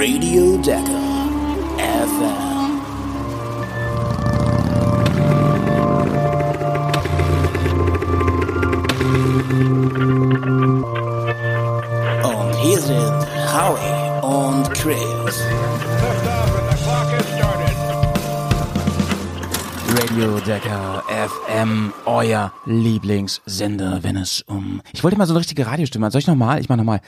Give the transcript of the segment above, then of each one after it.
Radio Decker FM. Und hier sind Howie und Chris. Radio Decker FM, euer Lieblingssender, wenn es um... Ich wollte mal so eine richtige Radiostimme. Soll ich nochmal? Ich mach nochmal.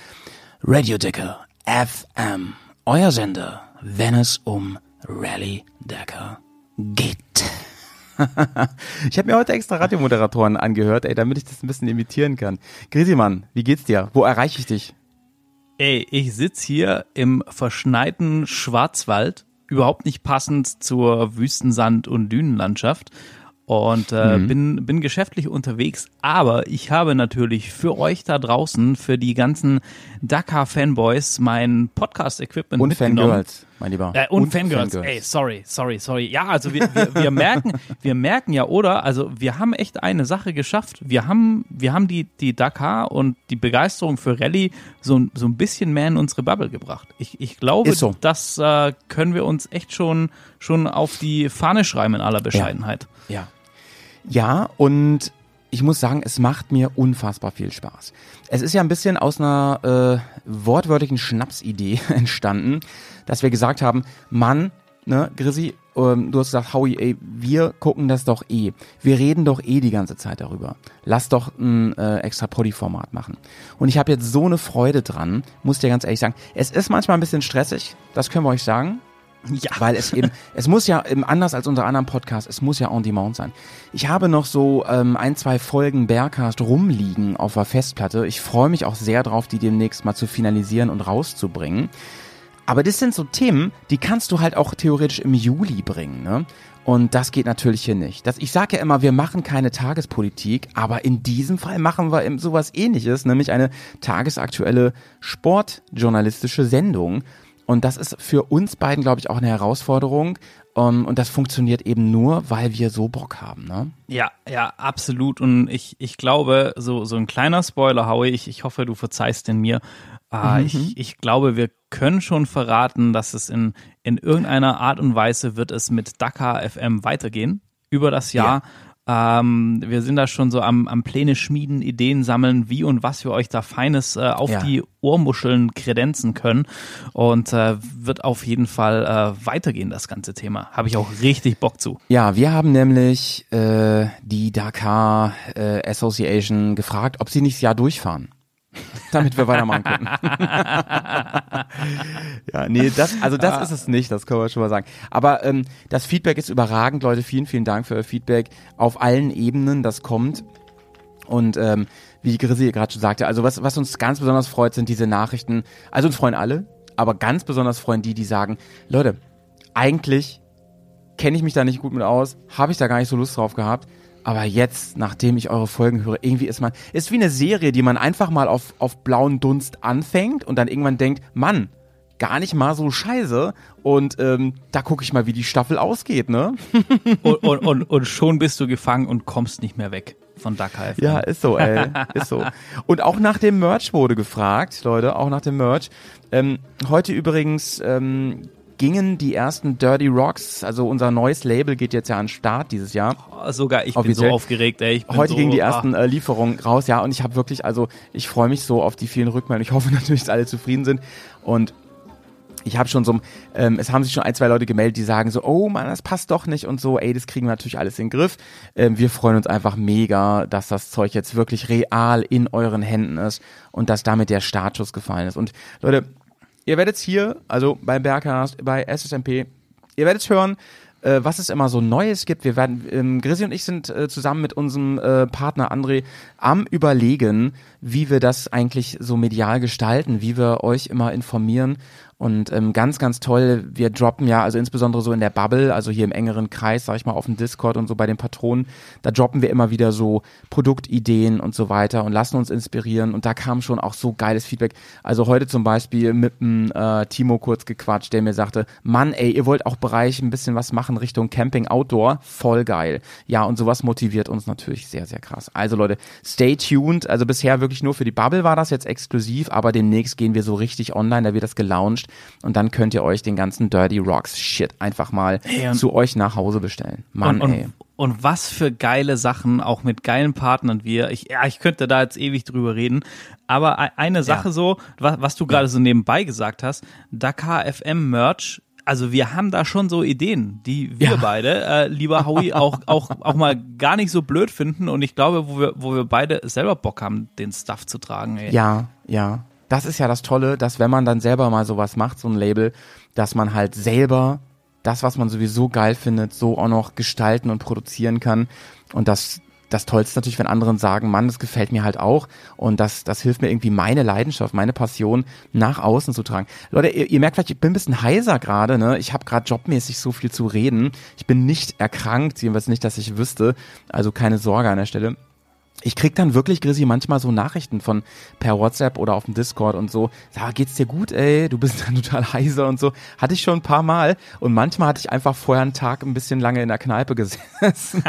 Radio Decker FM, euer Sender, wenn es um Rally Decker geht. ich habe mir heute extra Radiomoderatoren angehört, ey, damit ich das ein bisschen imitieren kann. Grisimann, wie geht's dir? Wo erreiche ich dich? Ey, ich sitz hier im verschneiten Schwarzwald, überhaupt nicht passend zur Wüstensand- und Dünenlandschaft und äh, mhm. bin, bin geschäftlich unterwegs, aber ich habe natürlich für euch da draußen, für die ganzen Dakar-Fanboys, mein Podcast-Equipment. Und Fangirls, mein Lieber. Äh, und, und Fangirls. Fangirls. Ey, sorry, sorry, sorry. Ja, also wir, wir, wir merken, wir merken ja, oder? Also wir haben echt eine Sache geschafft. Wir haben, wir haben die, die Dakar und die Begeisterung für Rallye so, so ein bisschen mehr in unsere Bubble gebracht. Ich, ich glaube, so. das äh, können wir uns echt schon, schon auf die Fahne schreiben in aller Bescheidenheit. ja. ja. Ja, und ich muss sagen, es macht mir unfassbar viel Spaß. Es ist ja ein bisschen aus einer äh, wortwörtlichen Schnapsidee entstanden, dass wir gesagt haben, Mann, ne, Grissi, ähm, du hast gesagt, Howie, ey, wir gucken das doch eh. Wir reden doch eh die ganze Zeit darüber. Lass doch ein äh, extra Poddy-Format machen. Und ich habe jetzt so eine Freude dran, muss dir ganz ehrlich sagen. Es ist manchmal ein bisschen stressig, das können wir euch sagen. Ja. Weil es eben, es muss ja eben anders als unser anderen Podcast, es muss ja on demand sein. Ich habe noch so ähm, ein, zwei Folgen Bearcast rumliegen auf der Festplatte. Ich freue mich auch sehr drauf, die demnächst mal zu finalisieren und rauszubringen. Aber das sind so Themen, die kannst du halt auch theoretisch im Juli bringen, ne? Und das geht natürlich hier nicht. Das, ich sage ja immer, wir machen keine Tagespolitik, aber in diesem Fall machen wir sowas ähnliches, nämlich eine tagesaktuelle sportjournalistische Sendung. Und das ist für uns beiden, glaube ich, auch eine Herausforderung. Um, und das funktioniert eben nur, weil wir so Bock haben, ne? Ja, ja, absolut. Und ich, ich glaube, so, so ein kleiner Spoiler, Howie, ich, ich hoffe, du verzeihst den mir. Uh, mhm. ich, ich glaube, wir können schon verraten, dass es in, in irgendeiner Art und Weise wird es mit Dakar FM weitergehen über das Jahr. Ja. Ähm, wir sind da schon so am, am Pläne schmieden, Ideen sammeln, wie und was wir euch da Feines äh, auf ja. die Ohrmuscheln kredenzen können. Und äh, wird auf jeden Fall äh, weitergehen, das ganze Thema. Habe ich auch richtig Bock zu. Ja, wir haben nämlich äh, die Dakar äh, Association gefragt, ob sie nicht das Jahr durchfahren. Damit wir weitermachen können. ja, nee, das, also das ah. ist es nicht, das können wir schon mal sagen. Aber ähm, das Feedback ist überragend, Leute. Vielen, vielen Dank für euer Feedback auf allen Ebenen, das kommt. Und ähm, wie Grisi gerade schon sagte, also was, was uns ganz besonders freut, sind diese Nachrichten. Also uns freuen alle, aber ganz besonders freuen die, die sagen, Leute, eigentlich kenne ich mich da nicht gut mit aus, habe ich da gar nicht so Lust drauf gehabt. Aber jetzt, nachdem ich eure Folgen höre, irgendwie ist man, ist wie eine Serie, die man einfach mal auf, auf blauen Dunst anfängt und dann irgendwann denkt, Mann, gar nicht mal so scheiße. Und ähm, da gucke ich mal, wie die Staffel ausgeht, ne? und, und, und, und schon bist du gefangen und kommst nicht mehr weg von Dakar. Ja, ist so, ey. ist so. Und auch nach dem Merch wurde gefragt, Leute, auch nach dem Merch. Ähm, heute übrigens ähm, gingen die ersten Dirty Rocks, also unser neues Label geht jetzt ja an den Start dieses Jahr. Oh, sogar ich Offiziell. bin so aufgeregt, ey. Heute so, gingen die ersten äh, Lieferungen raus, ja, und ich habe wirklich, also ich freue mich so auf die vielen Rückmeldungen. Ich hoffe natürlich, dass alle zufrieden sind und ich habe schon so, ähm, es haben sich schon ein, zwei Leute gemeldet, die sagen so, oh man, das passt doch nicht und so, ey, das kriegen wir natürlich alles in den Griff. Ähm, wir freuen uns einfach mega, dass das Zeug jetzt wirklich real in euren Händen ist und dass damit der Startschuss gefallen ist. Und Leute, Ihr werdet es hier, also bei Bergcast, bei SSMP, ihr werdet es hören, äh, was es immer so Neues gibt. Wir werden, ähm, Grisi und ich sind äh, zusammen mit unserem äh, Partner André am überlegen, wie wir das eigentlich so medial gestalten, wie wir euch immer informieren und ähm, ganz, ganz toll, wir droppen ja, also insbesondere so in der Bubble, also hier im engeren Kreis, sag ich mal, auf dem Discord und so bei den Patronen, da droppen wir immer wieder so Produktideen und so weiter und lassen uns inspirieren. Und da kam schon auch so geiles Feedback. Also heute zum Beispiel mit dem äh, Timo kurz gequatscht, der mir sagte, Mann, ey, ihr wollt auch Bereich ein bisschen was machen Richtung Camping Outdoor. Voll geil. Ja, und sowas motiviert uns natürlich sehr, sehr krass. Also Leute, stay tuned. Also bisher wirklich nur für die Bubble war das jetzt exklusiv, aber demnächst gehen wir so richtig online, da wird das gelauncht und dann könnt ihr euch den ganzen Dirty Rocks Shit einfach mal hey, zu euch nach Hause bestellen. Mann, und, ey. Und was für geile Sachen, auch mit geilen Partnern wir. Ich, ja, ich könnte da jetzt ewig drüber reden. Aber e-, eine Sache ja. so, was, was du gerade so nebenbei gesagt hast, Dakar FM Merch also wir haben da schon so Ideen, die wir ja. beide, äh, lieber Howie, auch, auch, auch mal gar nicht so blöd finden und ich glaube, wo wir, wo wir beide selber Bock haben, den Stuff zu tragen. Ey. Ja, ja. Das ist ja das Tolle, dass wenn man dann selber mal sowas macht, so ein Label, dass man halt selber das, was man sowieso geil findet, so auch noch gestalten und produzieren kann. Und das, das Tollste natürlich, wenn anderen sagen, Mann, das gefällt mir halt auch und das, das hilft mir irgendwie meine Leidenschaft, meine Passion nach außen zu tragen. Leute, ihr, ihr merkt vielleicht, ich bin ein bisschen heiser gerade, ne? Ich habe gerade jobmäßig so viel zu reden. Ich bin nicht erkrankt, jedenfalls nicht, dass ich wüsste. Also keine Sorge an der Stelle ich krieg dann wirklich, Grissi, manchmal so Nachrichten von per WhatsApp oder auf dem Discord und so, sag, geht's dir gut, ey, du bist dann total heiser und so. Hatte ich schon ein paar Mal und manchmal hatte ich einfach vorher einen Tag ein bisschen lange in der Kneipe gesessen.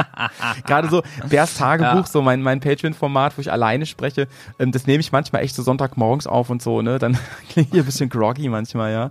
Gerade so Bärs Tagebuch, ja. so mein, mein Patreon-Format, wo ich alleine spreche, ähm, das nehme ich manchmal echt so Sonntagmorgens auf und so, ne, dann klingt ich ein bisschen groggy manchmal, ja.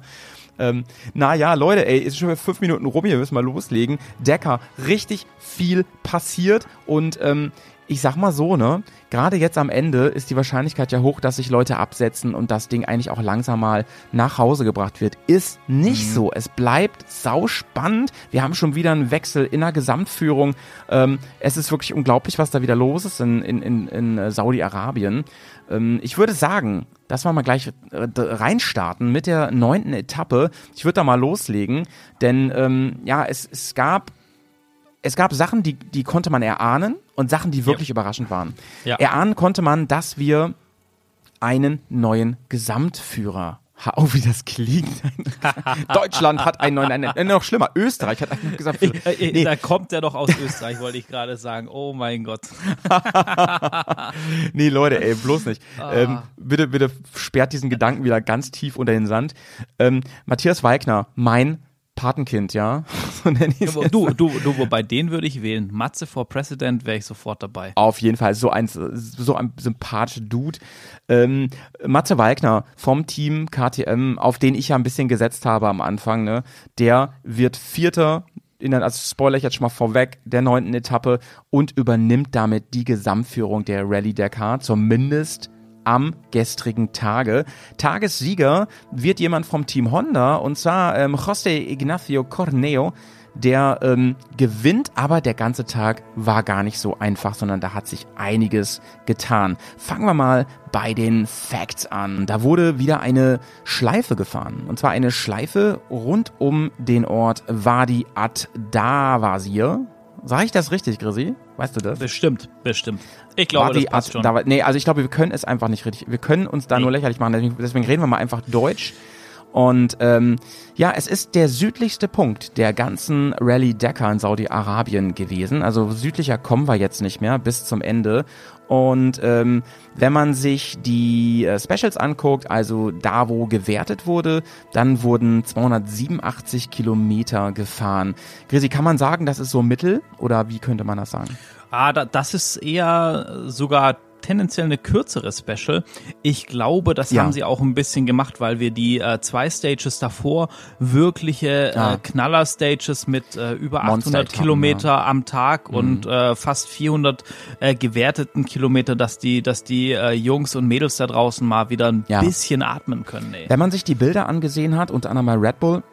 Ähm, naja, Leute, ey, ist schon fünf Minuten rum, wir müssen mal loslegen. Decker, richtig viel passiert und ähm, ich sag mal so, ne, gerade jetzt am Ende ist die Wahrscheinlichkeit ja hoch, dass sich Leute absetzen und das Ding eigentlich auch langsam mal nach Hause gebracht wird. Ist nicht mhm. so. Es bleibt sauspannend. Wir haben schon wieder einen Wechsel in der Gesamtführung. Ähm, es ist wirklich unglaublich, was da wieder los ist in, in, in, in äh, Saudi-Arabien. Ähm, ich würde sagen, dass wir mal gleich äh, reinstarten mit der neunten Etappe. Ich würde da mal loslegen, denn ähm, ja, es, es gab es gab Sachen, die, die konnte man erahnen und Sachen, die wirklich ja. überraschend waren. Ja. Erahnen konnte man, dass wir einen neuen Gesamtführer Oh, wie das klingt. Deutschland hat einen neuen, äh, noch schlimmer, Österreich hat einen Gesamtführer. Nee. Da kommt er doch aus Österreich, wollte ich gerade sagen. Oh mein Gott. nee, Leute, ey, bloß nicht. Ah. Ähm, bitte, bitte sperrt diesen Gedanken wieder ganz tief unter den Sand. Ähm, Matthias Weigner, mein Patenkind, ja. So nenne ich du, du, du, wobei den würde ich wählen. Matze for President wäre ich sofort dabei. Auf jeden Fall, so ein, so ein sympathischer Dude. Ähm, Matze Walkner vom Team KTM, auf den ich ja ein bisschen gesetzt habe am Anfang, ne, der wird Vierter in der, also spoiler ich jetzt schon mal vorweg, der neunten Etappe und übernimmt damit die Gesamtführung der Rallye Dakar, zumindest am gestrigen Tage. Tagessieger wird jemand vom Team Honda und zwar ähm, José Ignacio Corneo. Der ähm, gewinnt, aber der ganze Tag war gar nicht so einfach, sondern da hat sich einiges getan. Fangen wir mal bei den Facts an. Da wurde wieder eine Schleife gefahren. Und zwar eine Schleife rund um den Ort Wadi ad Davasir. Sag ich das richtig, Grisi? Weißt du das? Bestimmt, bestimmt. Ich glaube, das passt schon. Da, nee, also ich glaube, wir können es einfach nicht richtig. Wir können uns da nee. nur lächerlich machen. Deswegen, deswegen reden wir mal einfach Deutsch. Und ähm, ja, es ist der südlichste Punkt der ganzen Rallye Dakar in Saudi-Arabien gewesen. Also südlicher kommen wir jetzt nicht mehr bis zum Ende. Und ähm, wenn man sich die äh, Specials anguckt, also da, wo gewertet wurde, dann wurden 287 Kilometer gefahren. Grisi, kann man sagen, das ist so Mittel oder wie könnte man das sagen? Ah, da, das ist eher sogar tendenziell eine kürzere Special. Ich glaube, das ja. haben sie auch ein bisschen gemacht, weil wir die äh, zwei Stages davor wirkliche äh, ah. Knaller-Stages mit äh, über 800 Kilometer ja. am Tag mhm. und äh, fast 400 äh, gewerteten Kilometer, dass die, dass die äh, Jungs und Mädels da draußen mal wieder ein ja. bisschen atmen können. Ey. Wenn man sich die Bilder angesehen hat, unter anderem mal Red Bull,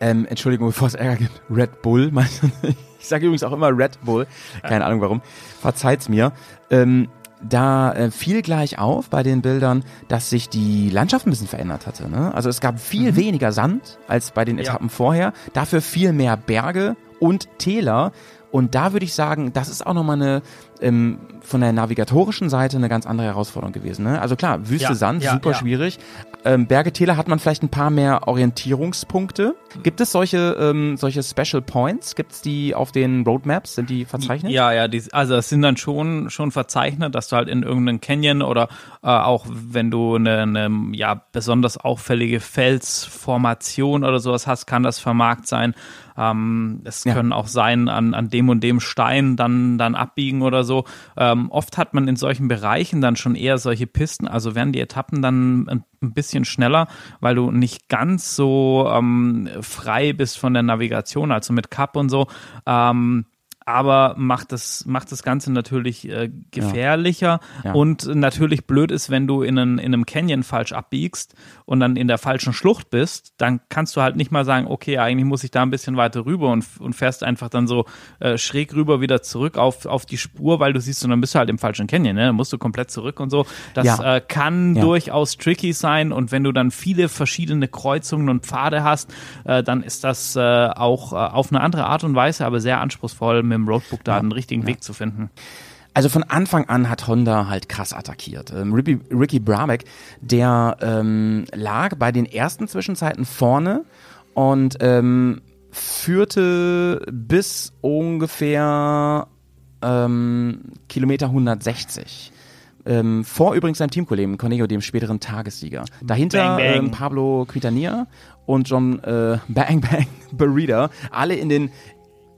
ähm, Entschuldigung, bevor es Ärger gibt, Red Bull, ich sage übrigens auch immer Red Bull, keine Ahnung warum, verzeiht's mir. Ähm, da äh, fiel gleich auf bei den Bildern, dass sich die Landschaft ein bisschen verändert hatte. Ne? Also es gab viel mhm. weniger Sand als bei den Etappen ja. vorher, dafür viel mehr Berge und Täler. Und da würde ich sagen, das ist auch nochmal eine ähm, von der navigatorischen Seite eine ganz andere Herausforderung gewesen. Ne? Also klar, Wüste, ja, Sand, ja, super ja. schwierig. Ähm, Berge, Täler hat man vielleicht ein paar mehr Orientierungspunkte. Gibt es solche, ähm, solche Special Points? Gibt es die auf den Roadmaps? Sind die verzeichnet? Ja, ja, die, also es sind dann schon, schon verzeichnet, dass du halt in irgendeinem Canyon oder äh, auch wenn du eine, eine ja, besonders auffällige Felsformation oder sowas hast, kann das vermarkt sein. Ähm, es können auch sein an, an dem und dem Stein dann, dann abbiegen oder so. Ähm, oft hat man in solchen Bereichen dann schon eher solche Pisten, also werden die Etappen dann ein, ein bisschen schneller, weil du nicht ganz so ähm, frei bist von der Navigation, also mit Cup und so. Ähm, aber macht das, macht das Ganze natürlich äh, gefährlicher ja. Ja. und natürlich blöd ist, wenn du in, einen, in einem Canyon falsch abbiegst und dann in der falschen Schlucht bist, dann kannst du halt nicht mal sagen, okay, eigentlich muss ich da ein bisschen weiter rüber und, und fährst einfach dann so äh, schräg rüber wieder zurück auf, auf die Spur, weil du siehst, und dann bist du halt im falschen Canyon, ne? dann musst du komplett zurück und so. Das ja. äh, kann durchaus tricky sein und wenn du dann viele verschiedene Kreuzungen und Pfade hast, äh, dann ist das äh, auch äh, auf eine andere Art und Weise, aber sehr anspruchsvoll mit dem Roadbook da ja, einen richtigen ja. Weg zu finden. Also von Anfang an hat Honda halt krass attackiert. Ähm, Ricky, Ricky Brabeck, der ähm, lag bei den ersten Zwischenzeiten vorne und ähm, führte bis ungefähr ähm, Kilometer 160. Ähm, vor übrigens seinem Teamkollegen Cornelio, dem späteren Tagessieger. Dahinter bang, bang. Ähm, Pablo Quitania und John äh, Bang Bang Burrito, alle in den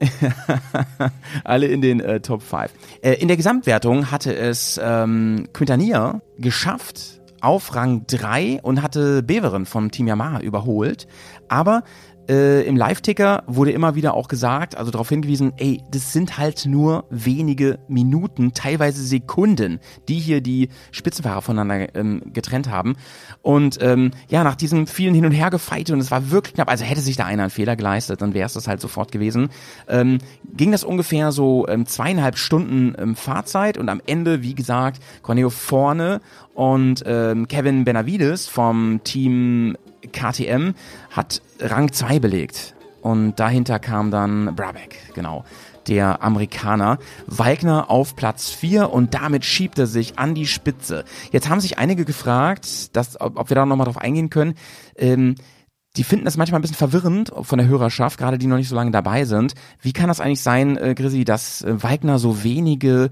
Alle in den äh, Top 5. Äh, in der Gesamtwertung hatte es ähm, Quintania geschafft auf Rang 3 und hatte Beveren vom Team Yamaha überholt. Aber äh, im Live-Ticker wurde immer wieder auch gesagt, also darauf hingewiesen, ey, das sind halt nur wenige Minuten, teilweise Sekunden, die hier die Spitzenfahrer voneinander ähm, getrennt haben. Und ähm, ja, nach diesem vielen Hin- und Hergefeite, und es war wirklich knapp, also hätte sich da einer einen Fehler geleistet, dann wäre es das halt sofort gewesen, ähm, ging das ungefähr so ähm, zweieinhalb Stunden ähm, Fahrzeit und am Ende, wie gesagt, Corneo vorne und ähm, Kevin Benavides vom Team KTM hat Rang 2 belegt. Und dahinter kam dann Brabeck, genau, der Amerikaner. Walkner auf Platz 4 und damit schiebt er sich an die Spitze. Jetzt haben sich einige gefragt, dass, ob, wir da nochmal drauf eingehen können. Ähm, die finden das manchmal ein bisschen verwirrend von der Hörerschaft, gerade die noch nicht so lange dabei sind. Wie kann das eigentlich sein, äh, Grisi, dass äh, Walkner so wenige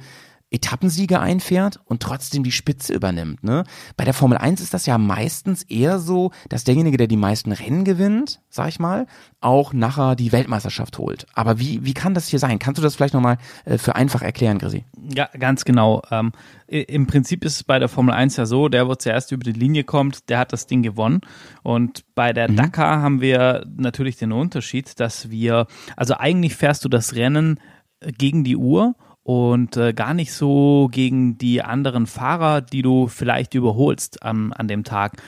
Etappensieger einfährt und trotzdem die Spitze übernimmt. Ne? Bei der Formel 1 ist das ja meistens eher so, dass derjenige, der die meisten Rennen gewinnt, sag ich mal, auch nachher die Weltmeisterschaft holt. Aber wie, wie kann das hier sein? Kannst du das vielleicht nochmal äh, für einfach erklären, Grisi? Ja, ganz genau. Ähm, Im Prinzip ist es bei der Formel 1 ja so, der, wo zuerst über die Linie kommt, der hat das Ding gewonnen. Und bei der mhm. Dakar haben wir natürlich den Unterschied, dass wir, also eigentlich fährst du das Rennen gegen die Uhr und äh, gar nicht so gegen die anderen Fahrer, die du vielleicht überholst an, an dem Tag.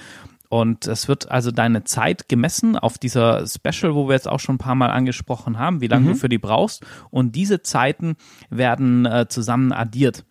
Und es wird also deine Zeit gemessen auf dieser Special, wo wir jetzt auch schon ein paar Mal angesprochen haben, wie lange mhm. du für die brauchst. Und diese Zeiten werden äh, zusammen addiert.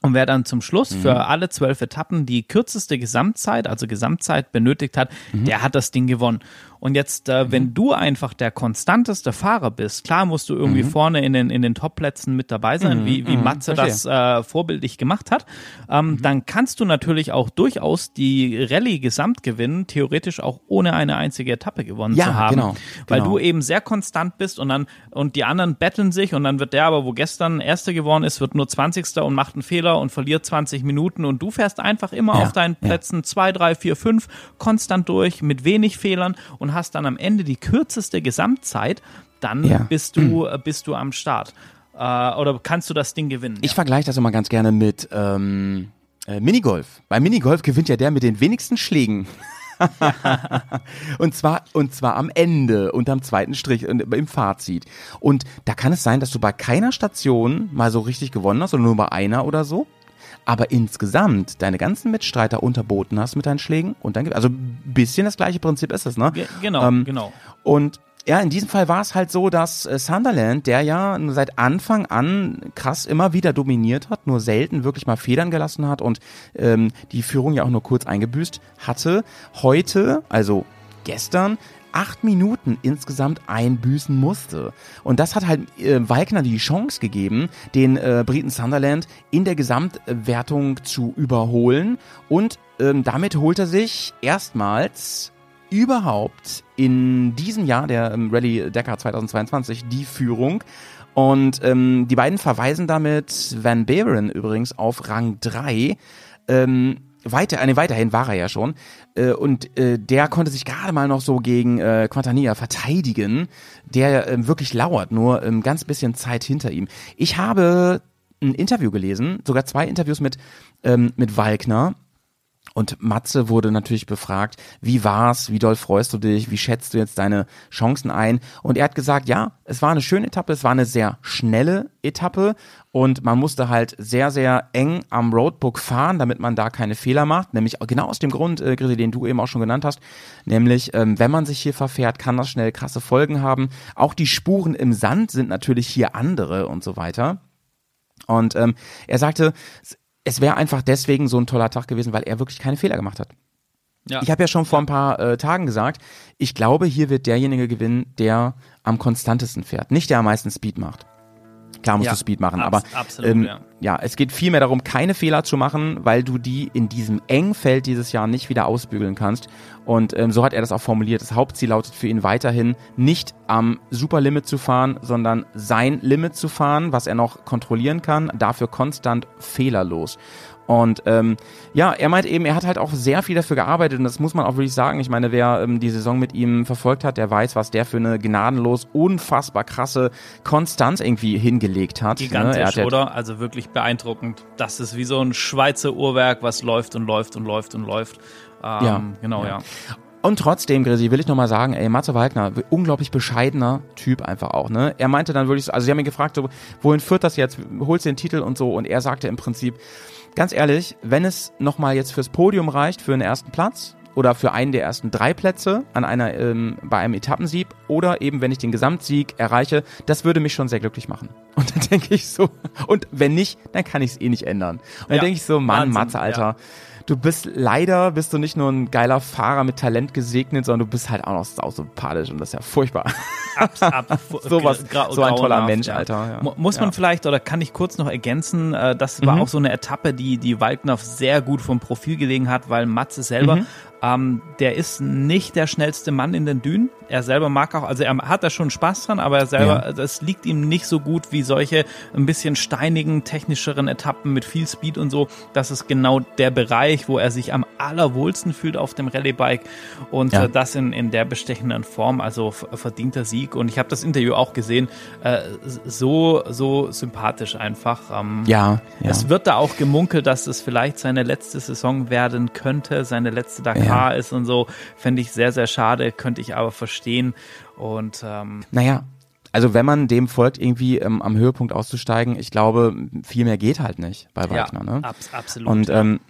Und wer dann zum Schluss mhm. für alle zwölf Etappen die kürzeste Gesamtzeit, also Gesamtzeit benötigt hat, mhm. der hat das Ding gewonnen. Und jetzt, äh, mhm. wenn du einfach der konstanteste Fahrer bist, klar musst du irgendwie mhm. vorne in den, in den Top-Plätzen mit dabei sein, mhm. wie, wie mhm. Matze das äh, vorbildlich gemacht hat, ähm, mhm. dann kannst du natürlich auch durchaus die Rallye gesamt gewinnen, theoretisch auch ohne eine einzige Etappe gewonnen ja, zu haben. Genau, weil genau. du eben sehr konstant bist und dann, und die anderen betteln sich und dann wird der aber, wo gestern Erster geworden ist, wird nur 20. und macht einen Fehler und verliert 20 Minuten und du fährst einfach immer ja, auf deinen Plätzen 2, 3, 4, 5 konstant durch mit wenig Fehlern und und hast dann am Ende die kürzeste Gesamtzeit, dann ja. bist du mhm. bist du am Start. Äh, oder kannst du das Ding gewinnen? Ich ja. vergleiche das immer ganz gerne mit ähm, äh, Minigolf. Bei Minigolf gewinnt ja der mit den wenigsten Schlägen. und zwar und zwar am Ende und am zweiten Strich im Fazit. Und da kann es sein, dass du bei keiner Station mal so richtig gewonnen hast oder nur bei einer oder so aber insgesamt deine ganzen Mitstreiter unterboten hast mit deinen Schlägen und dann also ein bisschen das gleiche Prinzip ist es, ne? genau, ähm, genau. Und ja, in diesem Fall war es halt so, dass äh, Sunderland, der ja seit Anfang an krass immer wieder dominiert hat, nur selten wirklich mal Federn gelassen hat und ähm, die Führung ja auch nur kurz eingebüßt hatte, heute, also gestern, acht Minuten insgesamt einbüßen musste. Und das hat halt äh, Walkner die Chance gegeben, den äh, Briten Sunderland in der Gesamtwertung zu überholen. Und ähm, damit holt er sich erstmals überhaupt in diesem Jahr der ähm, Rallye Dakar 2022 die Führung. Und ähm, die beiden verweisen damit Van Beveren übrigens auf Rang 3. Ähm, weiter, nee, weiterhin war er ja schon. Äh, und äh, der konnte sich gerade mal noch so gegen äh, Quantania verteidigen, der äh, wirklich lauert, nur ähm, ganz bisschen Zeit hinter ihm. Ich habe ein Interview gelesen, sogar zwei Interviews mit, ähm, mit Walkner. Und Matze wurde natürlich befragt, wie war's, wie doll freust du dich, wie schätzt du jetzt deine Chancen ein? Und er hat gesagt, ja, es war eine schöne Etappe, es war eine sehr schnelle Etappe und man musste halt sehr, sehr eng am Roadbook fahren, damit man da keine Fehler macht. Nämlich genau aus dem Grund, äh, Grisi, den du eben auch schon genannt hast, nämlich ähm, wenn man sich hier verfährt, kann das schnell krasse Folgen haben. Auch die Spuren im Sand sind natürlich hier andere und so weiter. Und ähm, er sagte, es wäre einfach deswegen so ein toller Tag gewesen, weil er wirklich keine Fehler gemacht hat. Ja. Ich habe ja schon vor ein paar äh, Tagen gesagt, ich glaube, hier wird derjenige gewinnen, der am konstantesten fährt, nicht der am meisten Speed macht. Klar musst ja, du Speed machen, aber absolut, ähm, ja. ja. es geht vielmehr darum, keine Fehler zu machen, weil du die in diesem Engfeld dieses Jahr nicht wieder ausbügeln kannst. Und ähm, so hat er das auch formuliert. Das Hauptziel lautet für ihn weiterhin nicht am Superlimit zu fahren, sondern sein Limit zu fahren, was er noch kontrollieren kann, dafür konstant fehlerlos. Und ähm, ja, er meint eben, er hat halt auch sehr viel dafür gearbeitet und das muss man auch wirklich sagen. Ich meine, wer ähm, die Saison mit ihm verfolgt hat, der weiß, was der für eine gnadenlos, unfassbar krasse Konstanz irgendwie hingelegt hat. Ne? Gigantisch, ne? oder? Also wirklich beeindruckend. Das ist wie so ein Schweizer Uhrwerk, was läuft und läuft und läuft und läuft. Ähm, ja, genau, ja. ja. Und trotzdem, Grisi, will ich nochmal sagen, ey, Matze Wagner, unglaublich bescheidener Typ einfach auch, ne? Er meinte dann wirklich, also sie haben ihn gefragt, so, wohin führt das jetzt? Holst du den Titel und so? Und er sagte im Prinzip, ganz ehrlich, wenn es nochmal jetzt fürs Podium reicht, für den ersten Platz oder für einen der ersten drei Plätze an einer, ähm, bei einem Etappensieg oder eben, wenn ich den Gesamtsieg erreiche, das würde mich schon sehr glücklich machen. Und dann denke ich so, und wenn nicht, dann kann ich es eh nicht ändern. Und dann ja, denke ich so, Mann, Wahnsinn, Matze, Alter. Ja du bist leider, bist du nicht nur ein geiler Fahrer mit Talent gesegnet, sondern du bist halt auch noch sausympathisch und das ist ja furchtbar. Abs, ab, so, was, so ein toller Mensch, ja. Alter. Ja. Muss man ja. vielleicht, oder kann ich kurz noch ergänzen, äh, das war mhm. auch so eine Etappe, die, die Waldner sehr gut vom Profil gelegen hat, weil Matze selber mhm. Ähm, der ist nicht der schnellste Mann in den Dünen. Er selber mag auch, also er hat da schon Spaß dran, aber er selber, ja. das liegt ihm nicht so gut wie solche ein bisschen steinigen, technischeren Etappen mit viel Speed und so. Das ist genau der Bereich, wo er sich am allerwohlsten fühlt auf dem Rallye-Bike und ja. äh, das in, in der bestechenden Form, also verdienter Sieg. Und ich habe das Interview auch gesehen, äh, so, so sympathisch einfach. Ähm, ja, ja. Es wird da auch gemunkelt, dass es vielleicht seine letzte Saison werden könnte, seine letzte Dakar ist und so, fände ich sehr, sehr schade, könnte ich aber verstehen. Und ähm, naja, also wenn man dem folgt, irgendwie ähm, am Höhepunkt auszusteigen, ich glaube, viel mehr geht halt nicht bei Wagner. Ja, ne? Ab, absolut. Und ähm,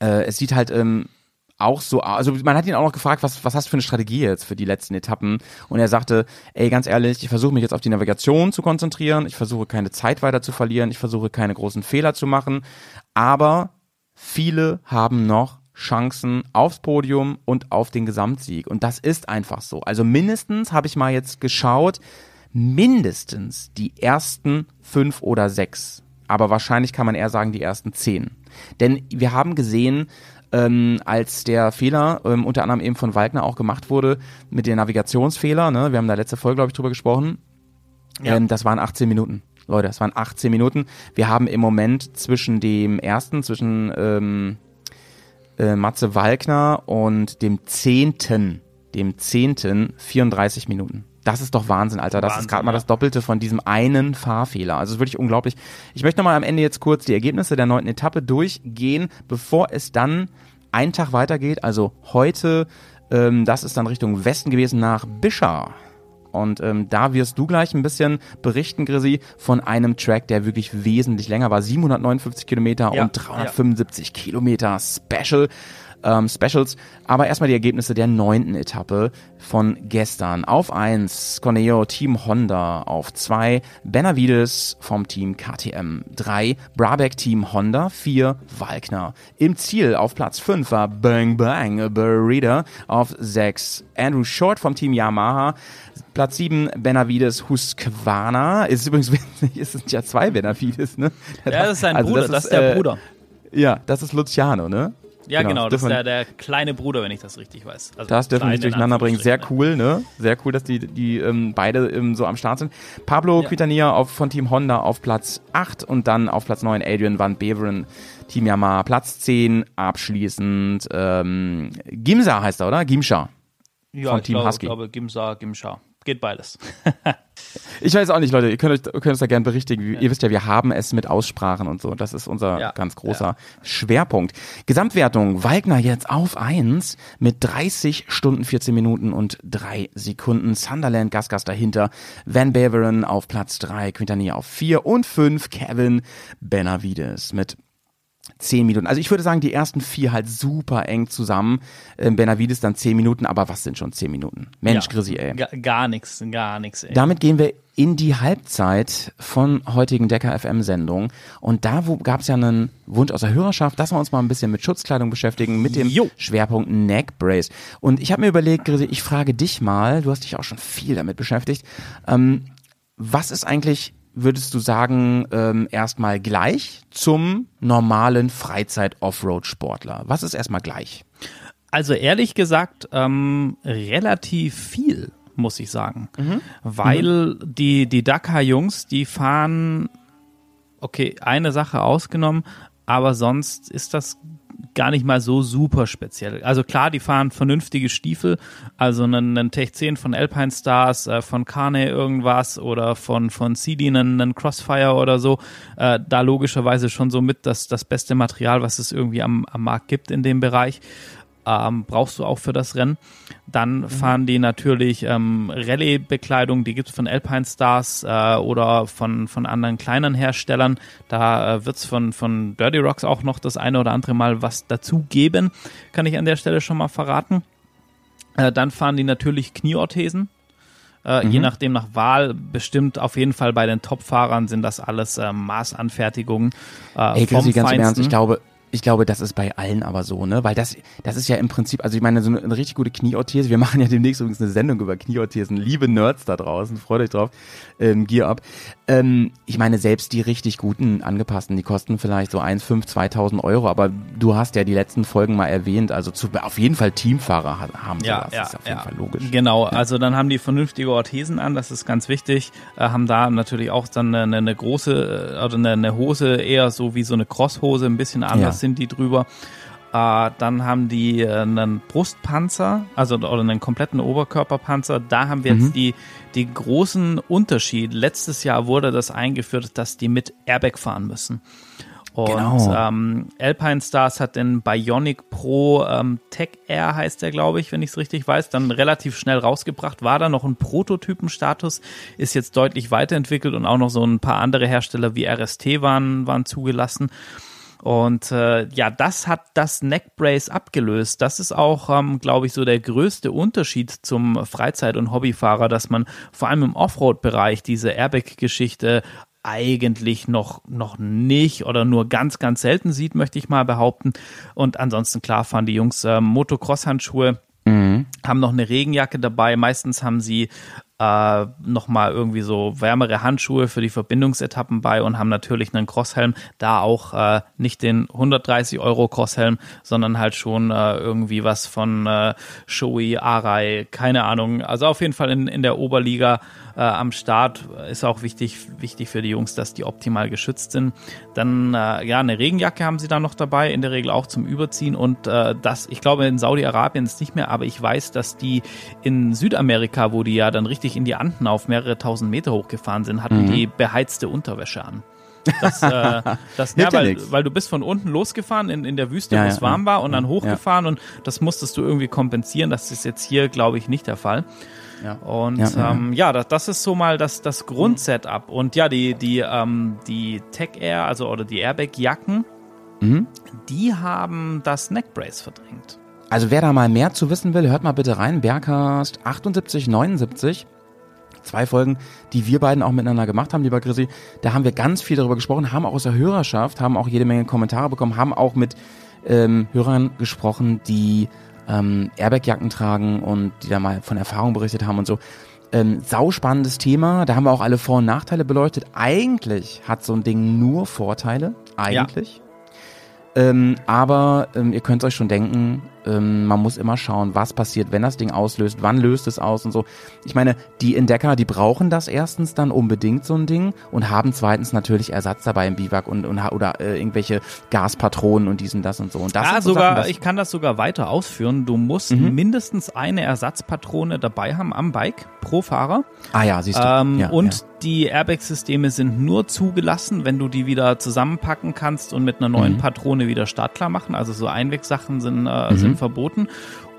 äh, es sieht halt ähm, auch so, also man hat ihn auch noch gefragt, was, was hast du für eine Strategie jetzt für die letzten Etappen? Und er sagte, ey, ganz ehrlich, ich versuche mich jetzt auf die Navigation zu konzentrieren, ich versuche keine Zeit weiter zu verlieren, ich versuche keine großen Fehler zu machen, aber viele haben noch Chancen aufs Podium und auf den Gesamtsieg. Und das ist einfach so. Also mindestens habe ich mal jetzt geschaut, mindestens die ersten fünf oder sechs. Aber wahrscheinlich kann man eher sagen die ersten zehn. Denn wir haben gesehen, ähm, als der Fehler ähm, unter anderem eben von Wagner auch gemacht wurde mit den Navigationsfehler, ne? wir haben da letzte Folge, glaube ich, drüber gesprochen, ja. ähm, das waren 18 Minuten. Leute, das waren 18 Minuten. Wir haben im Moment zwischen dem ersten, zwischen ähm, äh, Matze Walkner und dem zehnten, dem zehnten 34 Minuten. Das ist doch Wahnsinn, Alter. Das Wahnsinn, ist gerade mal das Doppelte von diesem einen Fahrfehler. Also es ist wirklich unglaublich. Ich möchte nochmal am Ende jetzt kurz die Ergebnisse der neunten Etappe durchgehen, bevor es dann einen Tag weitergeht. Also heute, ähm, das ist dann Richtung Westen gewesen nach Bischa. Und ähm, da wirst du gleich ein bisschen berichten, Grisi, von einem Track, der wirklich wesentlich länger war. 759 Kilometer ja, und 375 ja. Kilometer Special ähm, Specials. Aber erstmal die Ergebnisse der neunten Etappe von gestern. Auf eins Corneo Team Honda. Auf zwei Benavides vom Team KTM. Drei Brabeck Team Honda. Vier Walkner. Im Ziel auf Platz fünf war Bang Bang Burrida. Auf sechs Andrew Short vom Team Yamaha. Platz 7 Benavides Husqvarna. Ist übrigens witzig, es sind ja zwei Benavides, ne? Ja, das ist sein also Bruder, das ist, das ist der äh, Bruder. Ja, das ist Luciano, ne? Ja, genau, genau das ist der, der kleine Bruder, wenn ich das richtig weiß. Also das dürfen wir nicht durcheinander bringen. Sehr cool, ne? Sehr cool, dass die, die ähm, beide ähm, so am Start sind. Pablo ja. Quitania auf, von Team Honda auf Platz 8 und dann auf Platz 9 Adrian Van Beveren, Team Yamaha, Platz 10 abschließend ähm, Gimsa heißt er, oder? Gimsha. Ja, von Team glaube, Husky. ich glaube Gimsa, Gimsha. Geht beides. ich weiß auch nicht, Leute. Ihr könnt, euch, könnt uns da gerne berichtigen. Ja. Ihr wisst ja, wir haben es mit Aussprachen und so. Das ist unser ja. ganz großer ja. Schwerpunkt. Gesamtwertung. Wagner jetzt auf 1 mit 30 Stunden, 14 Minuten und 3 Sekunden. Sunderland, Gasgas dahinter. Van Beveren auf Platz 3. Quintana auf 4 und 5. Kevin Benavides mit zehn Minuten. Also ich würde sagen, die ersten vier halt super eng zusammen. Ähm, Benavides dann zehn Minuten, aber was sind schon zehn Minuten? Mensch, ja, Grisi, ey. Gar, gar nichts, gar nichts, ey. Damit gehen wir in die Halbzeit von heutigen Decker FM Sendung und da gab es ja einen Wunsch aus der Hörerschaft, dass wir uns mal ein bisschen mit Schutzkleidung beschäftigen, mit dem jo. Schwerpunkt Neck Brace. Und ich habe mir überlegt, Grisi, ich frage dich mal, du hast dich auch schon viel damit beschäftigt, ähm, was ist eigentlich würdest du sagen, ähm, erstmal gleich zum normalen Freizeit-Offroad-Sportler? Was ist erstmal gleich? Also ehrlich gesagt, ähm, relativ viel, muss ich sagen. Mhm. Weil mhm. die, die Dakar-Jungs, die fahren, okay, eine Sache ausgenommen, aber sonst ist das gar nicht mal so super speziell. Also klar, die fahren vernünftige Stiefel, also einen, einen Tech 10 von Alpine Stars, äh, von Carne irgendwas oder von, von CD einen, einen Crossfire oder so. Äh, da logischerweise schon so mit das, das beste Material, was es irgendwie am, am Markt gibt in dem Bereich ähm, brauchst du auch für das Rennen. Dann mhm. fahren die natürlich ähm, Rallye-Bekleidung, die gibt's von Alpine Stars äh, oder von, von anderen kleinen Herstellern. Da äh, wird's von, von Dirty Rocks auch noch das eine oder andere Mal was dazu geben, kann ich an der Stelle schon mal verraten. Äh, dann fahren die natürlich Knieorthesen. Äh, mhm. Je nachdem nach Wahl bestimmt auf jeden Fall bei den Top-Fahrern sind das alles äh, Maßanfertigungen. Äh, Ey, Chrissy, ganz im Ernst, ich glaube, ich glaube, das ist bei allen aber so, ne? Weil das, das ist ja im Prinzip, also ich meine, so eine, eine richtig gute Knieorthese. Wir machen ja demnächst übrigens eine Sendung über Knieorthesen. Liebe Nerds da draußen, freut euch drauf. Ähm, Gear Up. Ähm, ich meine, selbst die richtig guten angepassten, die kosten vielleicht so 1, 5, 2000 Euro, aber du hast ja die letzten Folgen mal erwähnt, also zu, auf jeden Fall Teamfahrer haben ja, sowas. Ja, das ist auf jeden ja. Fall logisch. Genau, ja. also dann haben die vernünftige Orthesen an, das ist ganz wichtig, äh, haben da natürlich auch dann eine, eine große, äh, oder eine, eine, Hose eher so wie so eine Crosshose, ein bisschen anders sind die drüber. Äh, dann haben die äh, einen Brustpanzer, also oder einen kompletten Oberkörperpanzer. Da haben wir mhm. jetzt die, die großen Unterschied. Letztes Jahr wurde das eingeführt, dass die mit Airbag fahren müssen. Und genau. ähm, Alpine Stars hat den Bionic Pro ähm, Tech Air, heißt der, glaube ich, wenn ich es richtig weiß, dann relativ schnell rausgebracht. War da noch ein Prototypenstatus, ist jetzt deutlich weiterentwickelt und auch noch so ein paar andere Hersteller wie RST waren, waren zugelassen. Und äh, ja, das hat das Neckbrace abgelöst. Das ist auch, ähm, glaube ich, so der größte Unterschied zum Freizeit- und Hobbyfahrer, dass man vor allem im Offroad-Bereich diese Airbag-Geschichte eigentlich noch, noch nicht oder nur ganz, ganz selten sieht, möchte ich mal behaupten. Und ansonsten, klar, fahren die Jungs äh, Motocross-Handschuhe. Mhm. Haben noch eine Regenjacke dabei. Meistens haben sie äh, nochmal irgendwie so wärmere Handschuhe für die Verbindungsetappen bei und haben natürlich einen Crosshelm, da auch äh, nicht den 130 Euro Crosshelm, sondern halt schon äh, irgendwie was von äh, Shoei, Arai, keine Ahnung. Also auf jeden Fall in, in der Oberliga äh, am Start ist auch wichtig, wichtig für die Jungs, dass die optimal geschützt sind. Dann, äh, ja, eine Regenjacke haben sie da noch dabei, in der Regel auch zum Überziehen und äh, das, ich glaube in Saudi-Arabien ist nicht mehr, aber ich weiß, dass die in Südamerika, wo die ja dann richtig in die Anden auf mehrere tausend Meter hochgefahren sind, hatten mhm. die beheizte Unterwäsche an. Das, äh, das ja, weil, weil du bist von unten losgefahren in, in der Wüste, ja, wo es warm war, und dann hochgefahren und das musstest du irgendwie kompensieren. Das ist jetzt hier, glaube ich, nicht der Fall. Ja. Und ja, ähm, ja das, das ist so mal das, das Grundsetup. Und ja, die, die, ähm, die Tech Air, also oder die Airbag-Jacken, mhm. die haben das Neckbrace verdrängt. Also wer da mal mehr zu wissen will, hört mal bitte rein. Bergcast 78, 79. Zwei Folgen, die wir beiden auch miteinander gemacht haben, lieber Chrissy. Da haben wir ganz viel darüber gesprochen, haben auch aus der Hörerschaft, haben auch jede Menge Kommentare bekommen, haben auch mit ähm, Hörern gesprochen, die ähm, Airbag-Jacken tragen und die da mal von Erfahrung berichtet haben und so. Ähm, sauspannendes Thema, da haben wir auch alle Vor- und Nachteile beleuchtet. Eigentlich hat so ein Ding nur Vorteile, eigentlich. Ähm, aber ähm, ihr könnt euch schon denken, ähm, man muss immer schauen, was passiert, wenn das Ding auslöst, wann löst es aus und so. Ich meine, die Entdecker, die brauchen das erstens dann unbedingt so ein Ding und haben zweitens natürlich Ersatz dabei im Biwak und, und oder äh, irgendwelche Gaspatronen und diesen das und so. Und das ja, so sogar, Sachen, ich kann das sogar weiter ausführen. Du musst Mhm. mindestens eine Ersatzpatrone dabei haben am Bike pro Fahrer. ah ja, siehst du. Ähm, ja, und ja. die Airbag-Systeme sind nur zugelassen, wenn du die wieder zusammenpacken kannst und mit einer neuen Mhm. Patrone wieder startklar machen. Also so Einwegsachen sind, äh, Mhm. sind verboten.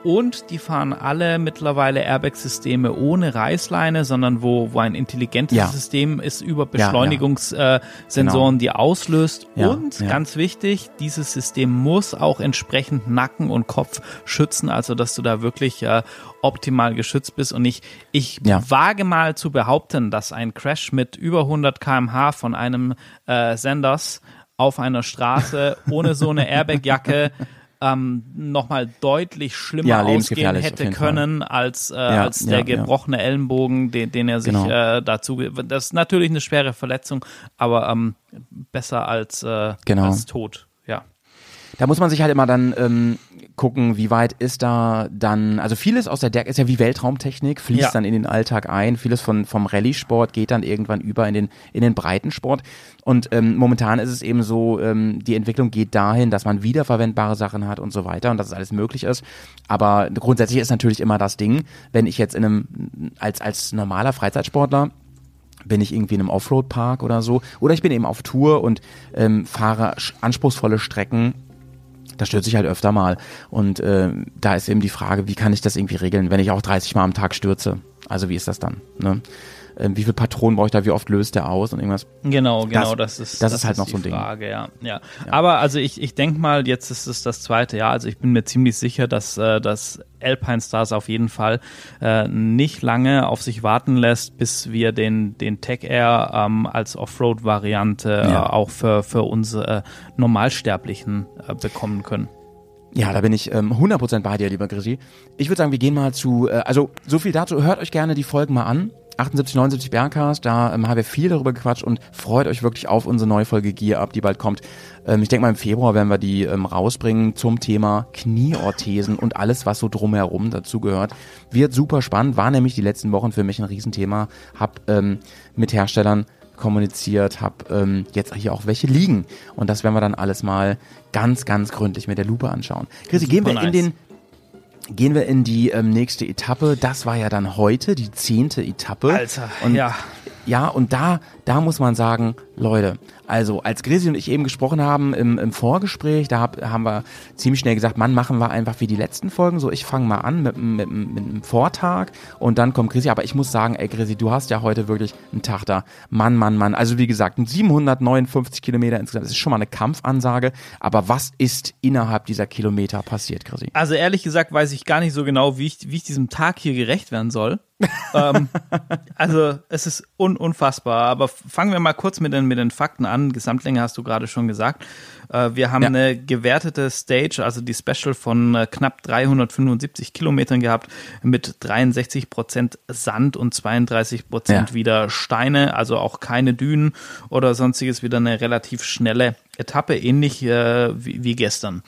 Und die fahren alle mittlerweile Airbag-Systeme ohne Reißleine, sondern wo, wo ein intelligentes Ja. System ist über Ja, ja. Beschleunigungssensoren, äh, Sensoren, die auslöst. Ja, und ja. ganz wichtig, dieses System muss auch entsprechend Nacken und Kopf schützen, also dass du da wirklich äh, optimal geschützt bist. Und ich, ich Ja. wage mal zu behaupten, dass ein Crash mit über 100 km/h von einem äh, Senders auf einer Straße ohne so eine Airbag-Jacke ähm, nochmal deutlich schlimmer Ja, ausgehen hätte Fall. können als, äh, als der ja, ja. gebrochene Ellenbogen, den, den er sich Genau. äh, dazu. Das ist natürlich eine schwere Verletzung, aber ähm, besser als, äh, Genau. als tot. Ja. Da muss man sich halt immer dann ähm, gucken, wie weit ist da dann, also vieles aus der Deck ist ja wie Weltraumtechnik, fließt Ja. dann in den Alltag ein, vieles von vom Rallye-Sport geht dann irgendwann über in den in den Breitensport und ähm, momentan ist es eben so, ähm, die Entwicklung geht dahin, dass man wiederverwendbare Sachen hat und so weiter und dass es alles möglich ist, aber grundsätzlich ist natürlich immer das Ding, wenn ich jetzt in einem als als normaler Freizeitsportler bin ich irgendwie in einem Offroad-Park oder so. Oder ich bin eben auf Tour und ähm, fahre anspruchsvolle Strecken. Da stürze ich halt öfter mal. Und äh, da ist eben die Frage, wie kann ich das irgendwie regeln, wenn ich auch 30 Mal am Tag stürze? Also wie ist das dann? Ne? Ähm, wie viel Patronen brauche ich da? Wie oft löst der aus und irgendwas? Genau, genau, das, Das- ist das ist halt noch die so ein Ding. Frage, ja, ja. Aber also ich, ich denke mal, jetzt ist es das zweite Jahr, also ich bin mir ziemlich sicher, dass äh, dass Alpine Stars auf jeden Fall äh, nicht lange auf sich warten lässt, bis wir den den Tech Air ähm, als Offroad-Variante äh, Ja. auch für für unsere äh, Normalsterblichen äh, bekommen können. Ja, da bin ich ähm, 100% bei dir, lieber Grisi. Ich würde sagen, wir gehen mal zu, äh, also so viel dazu, hört euch gerne die Folgen mal an. 78, 79 Bergcast, da ähm, haben wir viel darüber gequatscht und freut euch wirklich auf unsere neue Folge Gear Up, die bald kommt. Ähm, ich denke mal im Februar werden wir die ähm, rausbringen zum Thema Knieorthesen und alles, was so drumherum dazugehört. Wird super spannend, war nämlich die letzten Wochen für mich ein Riesenthema. Hab ähm, mit Herstellern kommuniziert, hab ähm, jetzt hier auch welche liegen. Und das werden wir dann alles mal ganz, ganz gründlich mit der Lupe anschauen. Chrissy, gehen wir Super in nice. den Gehen wir in die ähm, nächste Etappe. Das war ja dann heute, die zehnte Etappe. Alter, und, ja. Ja, und da, da muss man sagen, Leute, also als Grisi und ich eben gesprochen haben im, im Vorgespräch, da hab, haben wir ziemlich schnell gesagt, Mann, machen wir einfach wie die letzten Folgen. So, ich fange mal an mit, mit, mit einem Vortag und dann kommt Grisi. Aber ich muss sagen, ey Grisi, du hast ja heute wirklich einen Tag da. Mann, Mann, Mann. Also wie gesagt, 759 Kilometer insgesamt. Das ist schon mal eine Kampfansage. Aber was ist innerhalb dieser Kilometer passiert, Grisi? Also ehrlich gesagt weiß ich gar nicht so genau, wie ich, wie ich diesem Tag hier gerecht werden soll. Ähm, also es ist un unfassbar. Aber fangen wir mal kurz mit den, mit den Fakten an. Gesamtlänge hast du gerade schon gesagt. Äh, wir haben Ja. eine gewertete Stage, also die Special von äh, knapp 375 Kilometern gehabt, mit 63 Prozent Sand und 32 Prozent Ja. wieder Steine, also auch keine Dünen oder sonstiges, wieder eine relativ schnelle Etappe, ähnlich äh, wie, wie gestern.